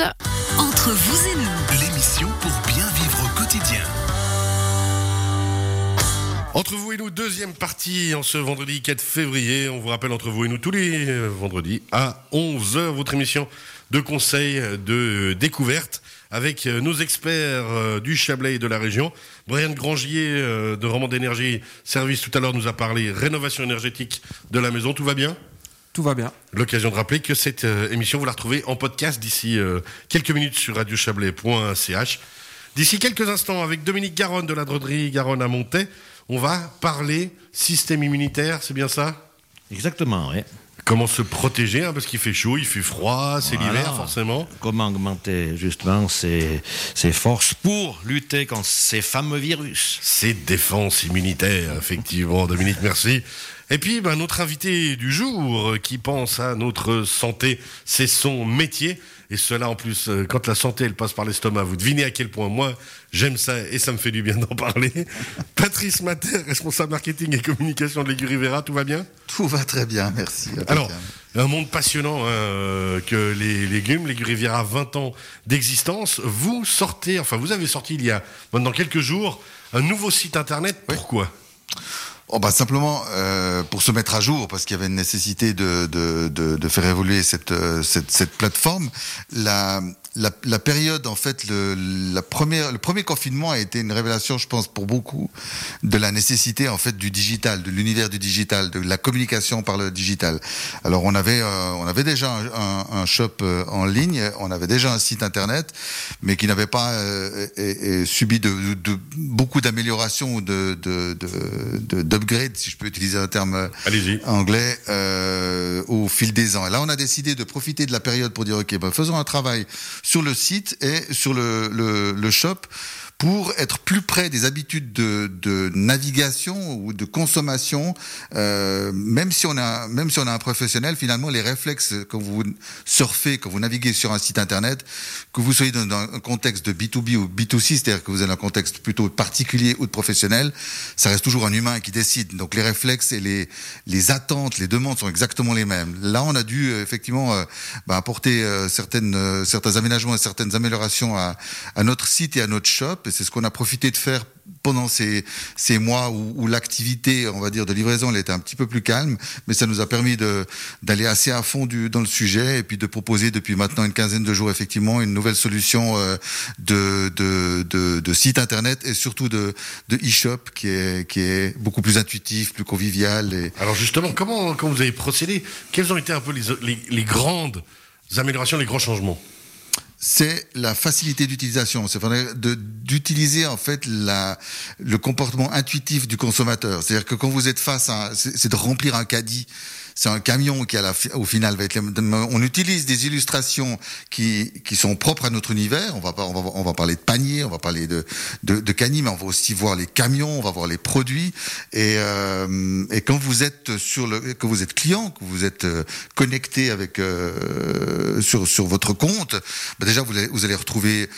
suite. Entre vous et nous, L'émission pour bien vivre au quotidien. Entre vous et nous, deuxième partie en ce vendredi 4 février. On vous rappelle entre vous et nous tous les vendredis à 11h, votre émission de conseils, de découverte avec euh, nos experts euh, du Chablais et de la région. Brian Grangier euh, de Roman d'énergie Service tout à l'heure nous a parlé rénovation énergétique de la maison. Tout va bien? Tout va bien. L'occasion de rappeler que cette euh, émission, vous la retrouvez en podcast d'ici euh, quelques minutes sur radiochablais.ch. D'ici quelques instants, avec Dominique Garonne de la droderie Garonne à Montaix, on va parler système immunitaire, c'est bien ça? Exactement, oui. Comment se protéger, hein, parce qu'il fait chaud, il fait froid, c'est Voilà. l'hiver forcément. Comment augmenter justement ses, ses forces pour lutter contre ces fameux virus C'est défense immunitaire, effectivement, Dominique, merci. Et puis, ben, notre invité du jour euh, qui pense à notre santé, c'est son métier. Et cela, en plus, euh, quand la santé, elle passe par l'estomac, vous devinez à quel point moi, j'aime ça et ça me fait du bien d'en parler. Patrice Mater, responsable marketing et communication de l'Aiguille Rivera, tout va bien? Tout va très bien, merci. Alors, un monde passionnant hein, euh, que les légumes, l'Aiguille Riviera, 20 ans d'existence. Vous sortez, enfin, vous avez sorti il y a maintenant quelques jours un nouveau site internet. Pourquoi? Oh bah simplement euh, pour se mettre à jour, parce qu'il y avait une nécessité de, de, de, de faire évoluer cette, euh, cette, cette plateforme. La, la, la période, en fait, le, la le premier confinement a été une révélation, je pense, pour beaucoup, de la nécessité, en fait, du digital, de l'univers du digital, de la communication par le digital. Alors, on avait, euh, on avait déjà un, un, un shop euh, en ligne, on avait déjà un site internet, mais qui n'avait pas euh, et- et subi de, de, beaucoup d'améliorations de, de, de, de- d'upgrade, si je peux utiliser un terme euh, anglais, euh, au fil des ans. Et là, on a décidé de profiter de la période pour dire, OK, ben, faisons un travail sur le site et sur le, le, le shop pour être plus près des habitudes de, de navigation ou de consommation, euh, même si on a même si on a un professionnel, finalement les réflexes quand vous surfez, quand vous naviguez sur un site internet, que vous soyez dans, un contexte de B2B ou B2C, c'est-à-dire que vous avez un contexte plutôt particulier ou de professionnel, ça reste toujours un humain qui décide. Donc les réflexes et les les attentes, les demandes sont exactement les mêmes. Là, on a dû euh, effectivement euh, bah, apporter euh, certaines euh, certains aménagements et certaines améliorations à, à notre site et à notre shop. C'est ce qu'on a profité de faire pendant ces, ces mois où, l'activité, on va dire, de livraison, elle était un petit peu plus calme, mais ça nous a permis d'aller assez à fond dans le sujet et puis de proposer depuis maintenant une quinzaine de jours effectivement une nouvelle solution euh, de, de, site internet et surtout de, e-shop qui est, qui est beaucoup plus intuitif, plus convivial et Alors justement, comment, vous avez procédé Quelles ont été un peu les grandes améliorations, les grands changements? C'est la facilité d'utilisation. C'est d'utiliser en fait la, le comportement intuitif du consommateur. C'est-à-dire que quand vous êtes face à, c'est de remplir un caddie. C'est un camion qui, la, au final, va être. On utilise des illustrations qui, qui sont propres à notre univers. On va, on va, on va parler de panier, on va parler de, de, de canis, mais on va aussi voir les camions, on va voir les produits. Et, euh, et quand vous êtes sur le, que vous êtes client, que vous êtes euh, connecté avec euh, sur sur votre compte, bah déjà vous allez, vous allez retrouver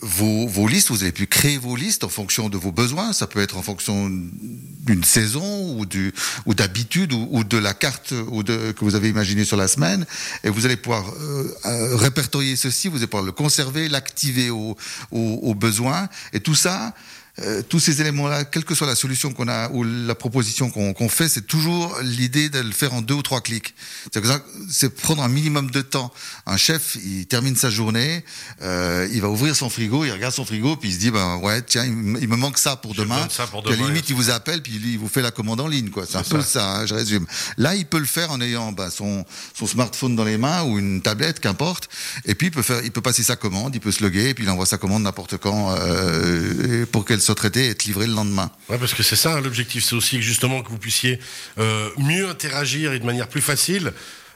vos, vos listes, vous allez pu créer vos listes en fonction de vos besoins. Ça peut être en fonction d'une saison ou du ou d'habitude ou, de la carte ou de, que vous avez imaginé sur la semaine. Et vous allez pouvoir euh, euh, répertorier ceci, vous allez pouvoir le conserver, l'activer aux au, aux besoins. Et tout ça, euh, tous ces éléments-là, quelle que soit la solution qu'on a ou la proposition qu'on qu'on fait, c'est toujours l'idée de le faire en deux ou trois clics. C'est que ça, c'est prendre un minimum de temps. Un chef, il termine sa journée, euh, il va ouvrir son frigo, il regarde son frigo, puis il se dit ben ouais tiens, il, me- il me manque ça pour Je demain. ça pour Puis à la demain, limite, il vous appelle, puis il vous fait la commande en ligne, quoi. C'est un peu ça. ça, hein, je résume. Là, il peut le faire en ayant ben, son, son smartphone dans les mains ou une tablette, qu'importe. Et puis, il peut faire, il peut passer sa commande, il peut se loguer, et puis il envoie sa commande n'importe quand euh, pour qu'elle soit traitée et être livrée le lendemain. Ouais, parce que c'est ça hein, l'objectif, c'est aussi justement que vous puissiez euh, mieux interagir et de manière plus facile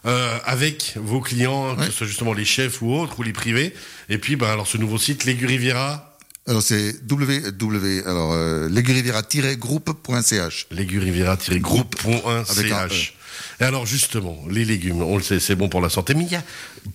euh, avec vos clients, que ce soit justement les chefs ou autres, ou les privés. Et puis, bah, alors ce nouveau site, l'Aiguille Riviera, Alors c'est www alors euh. Avec un l'aiguille-groupe.ch. Et alors justement, les légumes, on le sait, c'est bon pour la santé, mais il y a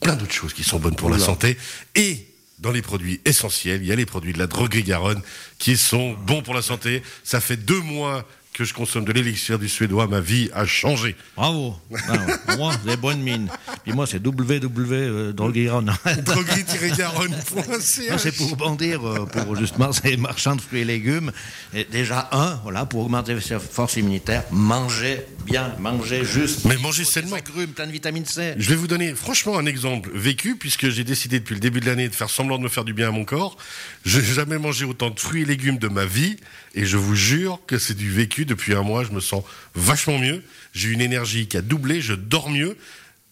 plein d'autres choses qui sont bonnes pour la santé. Et dans les produits essentiels, il y a les produits de la droguerie Garonne qui sont bons pour la santé. Ça fait deux mois que je consomme de l'élixir du suédois, ma vie a changé. Bravo. Ben, moi, des bonnes mines. Puis moi, c'est www.drogueron. Droguerie-garonne.ca. C'est pour bondir, euh, pour justement ces marchands de fruits et légumes. Et déjà, un, voilà, pour augmenter sa force immunitaire, mangez bien, mangez juste. Mais mangez sainement. Agrumes, plein de vitamine C. Je vais vous donner franchement un exemple vécu, puisque j'ai décidé depuis le début de l'année de faire semblant de me faire du bien à mon corps. Je n'ai jamais mangé autant de fruits et légumes de ma vie, et je vous jure que c'est du vécu. Depuis un mois, je me sens vachement mieux. J'ai une énergie qui a doublé, je dors mieux.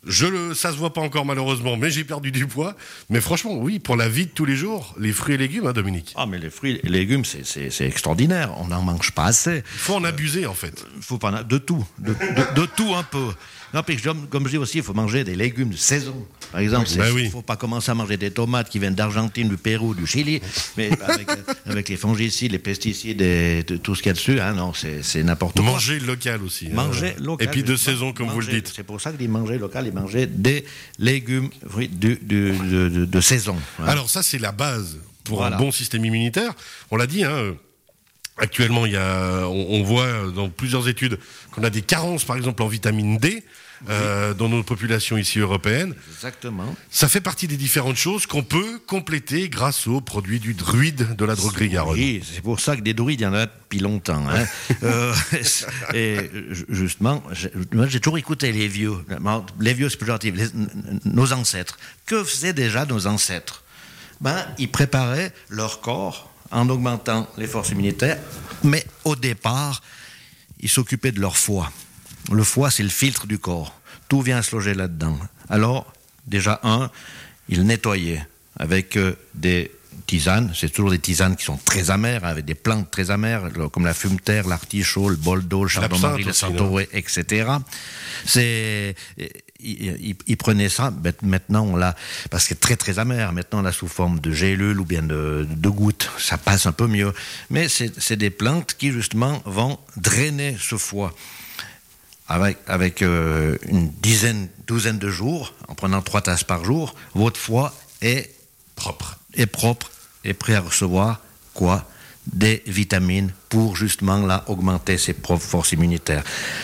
Je le, ça se voit pas encore malheureusement, mais j'ai perdu du poids. Mais franchement, oui, pour la vie de tous les jours, les fruits et légumes, hein, Dominique. Ah, mais les fruits et légumes, c'est- c'est c'est extraordinaire. On n'en mange pas assez. Il faut en abuser en fait. Il faut pas de tout, de, de- de tout un peu. Non, puis comme, je dis aussi, il faut manger des légumes de saison. Par exemple, Ben il oui. ne faut pas commencer à manger des tomates qui viennent d'Argentine, du Pérou, du Chili, mais avec, avec les fongicides, les pesticides et tout ce qu'il y a dessus. Hein, non, c'est n'importe quoi. Manger local aussi. hein. Manger local. Et puis de saison, comme vous le dites. C'est pour ça que dit manger local et manger des légumes fruits du- du- de, de- de saison. hein. Alors ça, c'est la base pour Voilà. un bon système immunitaire. On l'a dit, hein, actuellement, il y a, on, on voit dans plusieurs études qu'on a des carences, par exemple, en vitamine D. euh, dans nos populations ici européennes. Exactement. Ça fait partie des différentes choses qu'on peut compléter grâce aux produits du druide de la droguerie Garonne. Oui, c'est pour ça que des druides, il y en a depuis longtemps. hein. Euh, et ju- justement, j'ai- toujours écouté les vieux. Les vieux, c'est plus les- nos ancêtres. Que faisaient déjà nos ancêtres? Ben, Ils préparaient leur corps en augmentant les forces immunitaires, mais au départ, ils s'occupaient de leur foie. Le foie, c'est le filtre du corps. Tout vient se loger là-dedans. Alors, déjà, un, ils nettoyaient avec euh, des tisanes. C'est toujours des tisanes qui sont très amères, avec des plantes très amères, comme la fumeterre, l'artichaut, le boldo, le chardon-marie, le centauré, etc. C'est, ils prenaient ça. Maintenant, on l'a, parce que très très amer. Maintenant, on l'a sous forme de gélule ou bien de, de gouttes. Ça passe un peu mieux. Mais c'est des plantes qui justement vont drainer ce foie avec, avec euh, une dizaine, douzaine de jours, en prenant trois tasses par jour, votre foie est Propre. est propre et prêt à recevoir quoi? Des vitamines pour justement là augmenter ses propres forces immunitaires.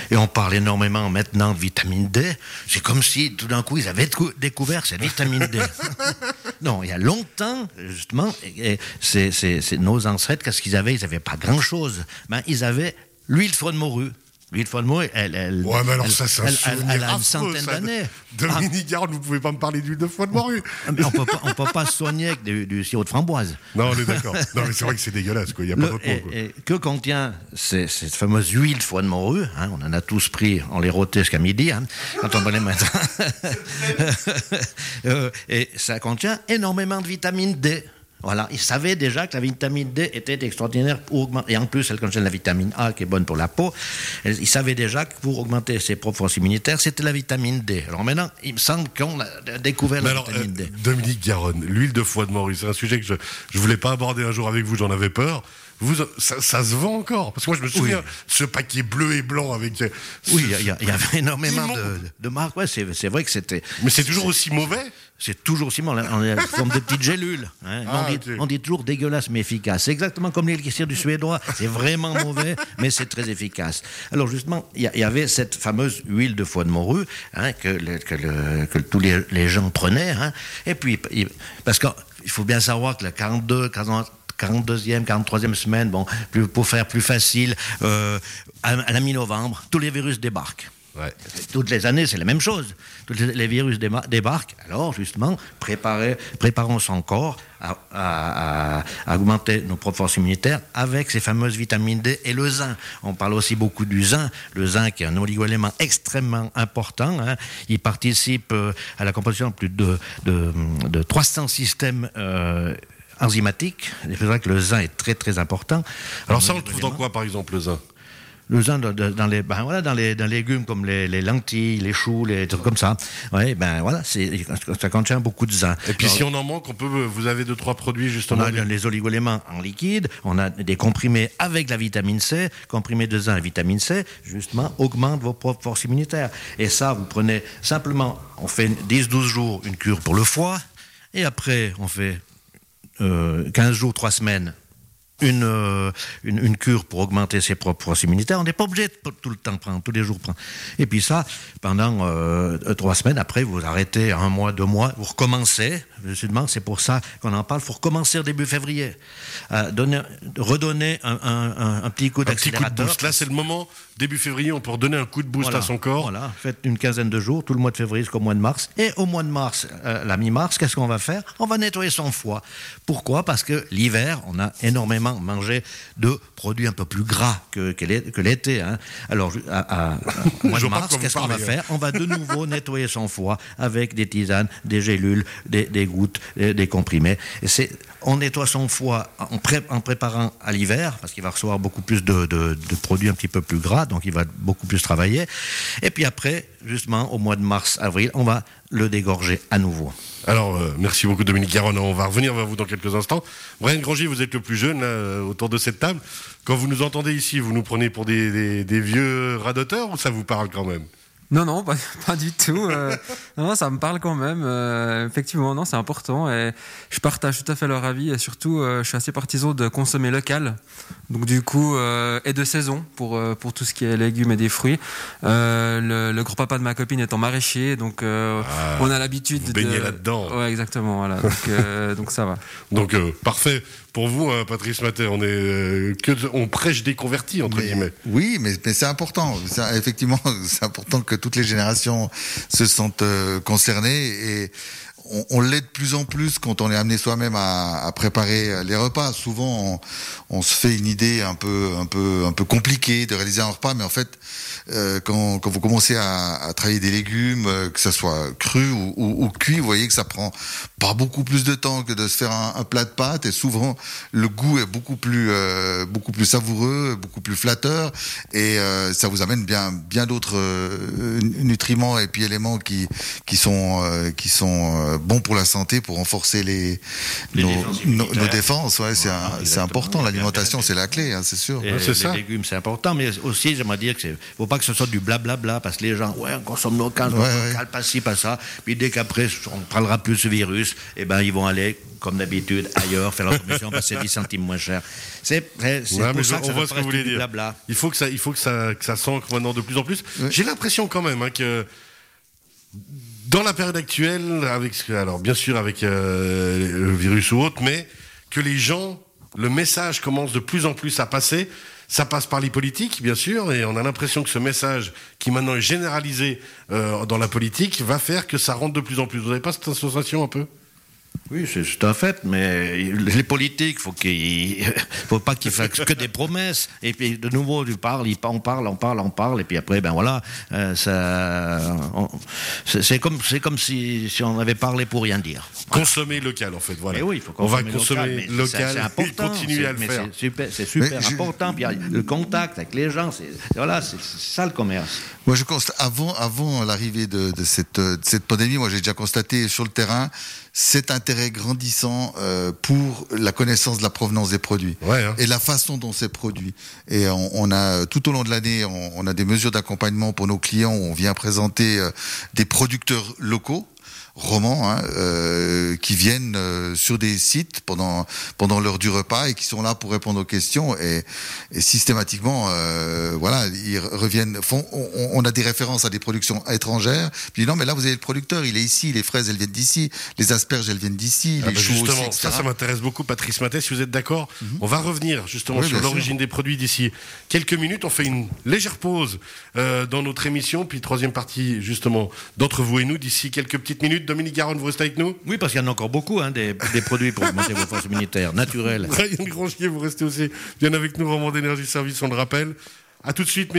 Et on parle énormément maintenant de vitamine D. C'est comme si tout d'un coup ils avaient décou- découvert cette vitamine D. non, il y a longtemps justement, c'est nos ancêtres, qu'est-ce qu'ils avaient? Ils n'avaient pas grand-chose. Ben, ils avaient l'huile de foie de morue. L'huile de foie de morue, elle, elle, Ouais, mais alors elle- ça, elle- elle- a une centaine d'années. Dominique Garonne, vous pouvez pas me parler d'huile de foie de morue. Ah, mais on peut pas, on peut pas se soigner avec du, du sirop de framboise. Non, on est d'accord. Non, mais c'est vrai que c'est dégueulasse, quoi. Il n'y a pas Le- et- quoi. et que contient ces- cette fameuse huile de foie de morue hein, On en a tous pris, on les rotait jusqu'à midi, hein, quand on prenait le matin. Euh, et ça contient énormément de vitamine D. Voilà, ils savaient déjà que la vitamine D était extraordinaire pour augmenter. Et en plus, elle contient la vitamine A qui est bonne pour la peau. Ils savaient déjà que pour augmenter ses propres forces immunitaires, c'était la vitamine D. Alors maintenant, il me semble qu'on a découvert Mais la alors, vitamine euh, D. Dominique Garonne, l'huile de foie de morue, c'est un sujet que je ne voulais pas aborder un jour avec vous, j'en avais peur. Vous, ça, ça se vend encore Parce que moi, je me souviens, ce paquet bleu et blanc avec. Oui, il y, avait énormément de, de marques. Ouais, c'est vrai que c'était. Mais c'est toujours aussi mauvais C'est toujours Simon, on est forme de petites gélules. hein. Ah, on, dit, ok. on dit toujours dégueulasse mais efficace. C'est exactement comme l'élixir du suédois. C'est vraiment mauvais, mais c'est très efficace. Alors justement, il y, avait cette fameuse huile de foie de morue hein, que, le- que, le- que tous les, les gens prenaient. hein. Et puis, parce qu'il faut bien savoir que la 42, 40 42e, 43e semaine, bon, plus- pour faire plus facile, euh, à, à la mi-novembre, tous les virus débarquent. Ouais. Toutes les années, c'est la même chose. Tous les, virus débarquent. Alors, justement, préparer, préparons son corps à, à- à- à augmenter nos propres forces immunitaires avec ces fameuses vitamines D et le zinc. On parle aussi beaucoup du zinc. Le zinc est un oligoélément extrêmement important. hein. Il participe euh, à la composition de plus de, de, de 300 systèmes euh, enzymatiques. C'est vrai que le zinc est très très important. Alors ça, on le trouve dans quoi, par exemple, le zinc Le zinc dans, les, ben voilà, dans les, dans les légumes comme les, les lentilles, les choux, les trucs comme ça. Ouais, ben voilà, c'est, ça contient beaucoup de zinc. Et puis Alors, si on en manque, on peut, vous avez deux, trois produits, on justement. a les oligoéléments en liquide, on a des comprimés avec la vitamine C, comprimés de zinc et vitamine C, justement, augmente vos propres forces immunitaires. Et ça, vous prenez simplement, on fait 10-12 jours une cure pour le foie, et après, on fait euh, 15 jours, 3 semaines une, euh, une, une, cure pour augmenter ses propres forces immunitaires. On n'est pas obligé de tout le temps prendre, tous les jours prendre. Et puis ça, pendant euh, trois semaines, après, vous arrêtez un mois, deux mois, vous recommencez. Justement, c'est pour ça qu'on en parle. Il faut recommencer au début février. Euh, donner, redonner un, un, un, petit coup d'accélérateur. Là, c'est le moment, début février, on peut redonner un coup de boost voilà, à son corps. Voilà, faites une quinzaine de jours, tout le mois de février jusqu'au mois de mars. Et au mois de mars, euh, la mi-mars, qu'est-ce qu'on va faire? On va nettoyer son foie. Pourquoi? Parce que l'hiver, on a énormément mangé de produits un peu plus gras que, que l'été. Hein. Alors, à, à, à mois de mars, qu'est-ce qu'on va faire? On va de nouveau nettoyer son foie avec des tisanes, des gélules, des, des gouttes, des, des comprimés. Et c'est on nettoie son foie en, pré en préparant à l'hiver, parce qu'il va recevoir beaucoup plus de, de, de, produits un petit peu plus gras, donc il va beaucoup plus travailler. Et puis après, justement, au mois de mars-avril, on va le dégorger à nouveau. Alors, euh, merci beaucoup Dominique Garonne. On va revenir vers vous dans quelques instants. Brian Grangier, vous êtes le plus jeune là, autour de cette table. Quand vous nous entendez ici, vous nous prenez pour des vieux radoteurs ou ça vous parle quand même? Non, non, pas, pas du tout. Euh, non, ça me parle quand même. Euh, effectivement, non, c'est important et je partage tout à fait leur avis et surtout, euh, je suis assez partisan de consommer local. Donc du coup, et de saison pour pour tout ce qui est légumes et des fruits. le, le grand-papa de ma copine étant maraîcher, donc ah, on a l'habitude de baigner là-dedans. Ouais, exactement. Voilà. Donc, donc ça va. Donc parfait pour vous, hein, Patrice Maté, on est euh, que on prêche des convertis entre mais, guillemets. Oui, mais, mais c'est important. Effectivement, c'est important que toutes les générations se sentent euh, concernées et on, on l'est de plus en plus quand on est amené soi-même à, à, préparer les repas. Souvent, on, on, se fait une idée un peu, un peu, un peu compliquée de réaliser un repas, mais en fait, euh, quand, quand, vous commencez à, à, travailler des légumes, euh, que ça soit cru ou, ou, ou, cuit, vous voyez que ça prend pas beaucoup plus de temps que de se faire un, un plat de pâtes. Et souvent, le goût est beaucoup plus, euh, beaucoup plus savoureux, beaucoup plus flatteur, et euh, ça vous amène bien, bien d'autres euh, nutriments et puis éléments qui, qui sont, qui sont bons pour la santé, pour renforcer les, les nos, défenses nos, nos, défenses. Ouais, voilà, c'est important. L'alimentation, c'est la clé, hein, c'est sûr. Ouais, les ça. légumes, c'est important, mais aussi, j'aimerais dire que faut pas que ce soit du blablabla, bla bla, parce que les gens, ouais, on consomme local, ouais, local, ouais. pas ci, pas ça. Puis dès qu'après, on parlera plus ce virus, eh ben, ils vont aller, comme d'habitude, ailleurs, faire leur commission, passer 10 centimes moins cher. C'est ouais, pour ça que on ça voit ce que vous voulez dire. Blabla. Il faut que ça, il faut que ça, que ça s'ancre maintenant de plus en plus. Ouais. J'ai l'impression quand même hein, que dans la période actuelle, avec, alors bien sûr avec euh, le virus ou autre, mais que les gens, le message commence de plus en plus à passer. Ça passe par les politiques, bien sûr, et on a l'impression que ce message, qui maintenant est généralisé euh, dans la politique, va faire que ça rentre de plus en plus. Vous n'avez pas cette sensation un peu? Oui, c'est un fait, mais les politiques, faut qu'il faut pas qu'ils fassent que des promesses. Et puis de nouveau, tu parles, on parle, on parle, on parle, et puis après, ben voilà, euh, ça, c'est comme c'est comme si, si on avait parlé pour rien dire. Consommer local, en fait, voilà. Mais oui, il faut on va consommer local, local c'est important, et continuer à le faire. C'est super, c'est super important. Puis le contact avec les gens, c'est voilà, c'est ça le commerce. Moi, je constate avant avant l'arrivée de, de, cette de cette pandémie, moi j'ai déjà constaté sur le terrain cet intérêt grandissant euh, pour la connaissance de la provenance des produits ouais, hein. et la façon dont c'est produit. Et on, on, a tout au long de l'année, on, on, a des mesures d'accompagnement pour nos clients où on vient présenter euh, des producteurs locaux romans hein, euh, qui viennent euh, sur des sites pendant pendant l'heure du repas et qui sont là pour répondre aux questions et, et systématiquement euh, voilà ils reviennent font on, on, a des références à des productions étrangères. Puis non mais là vous avez le producteur il est ici les fraises elles viennent d'ici les asperges elles viennent d'ici ah les bah choux justement aussi, ça ça m'intéresse beaucoup Patrice Mathès si vous êtes d'accord mm -hmm. on va revenir justement oui, sur l'origine des produits d'ici quelques minutes. On fait une légère pause dans notre émission puis troisième partie justement d'entre vous et nous d'ici quelques petites minutes Dominique Garonne, vous restez avec nous? Oui, parce qu'il y en a encore beaucoup, hein, des, des, produits pour augmenter vos forces immunitaires, naturelles. Brian Grangier, vous restez aussi bien avec nous, Roman d'énergie service, on le rappelle. À tout de suite, messieurs.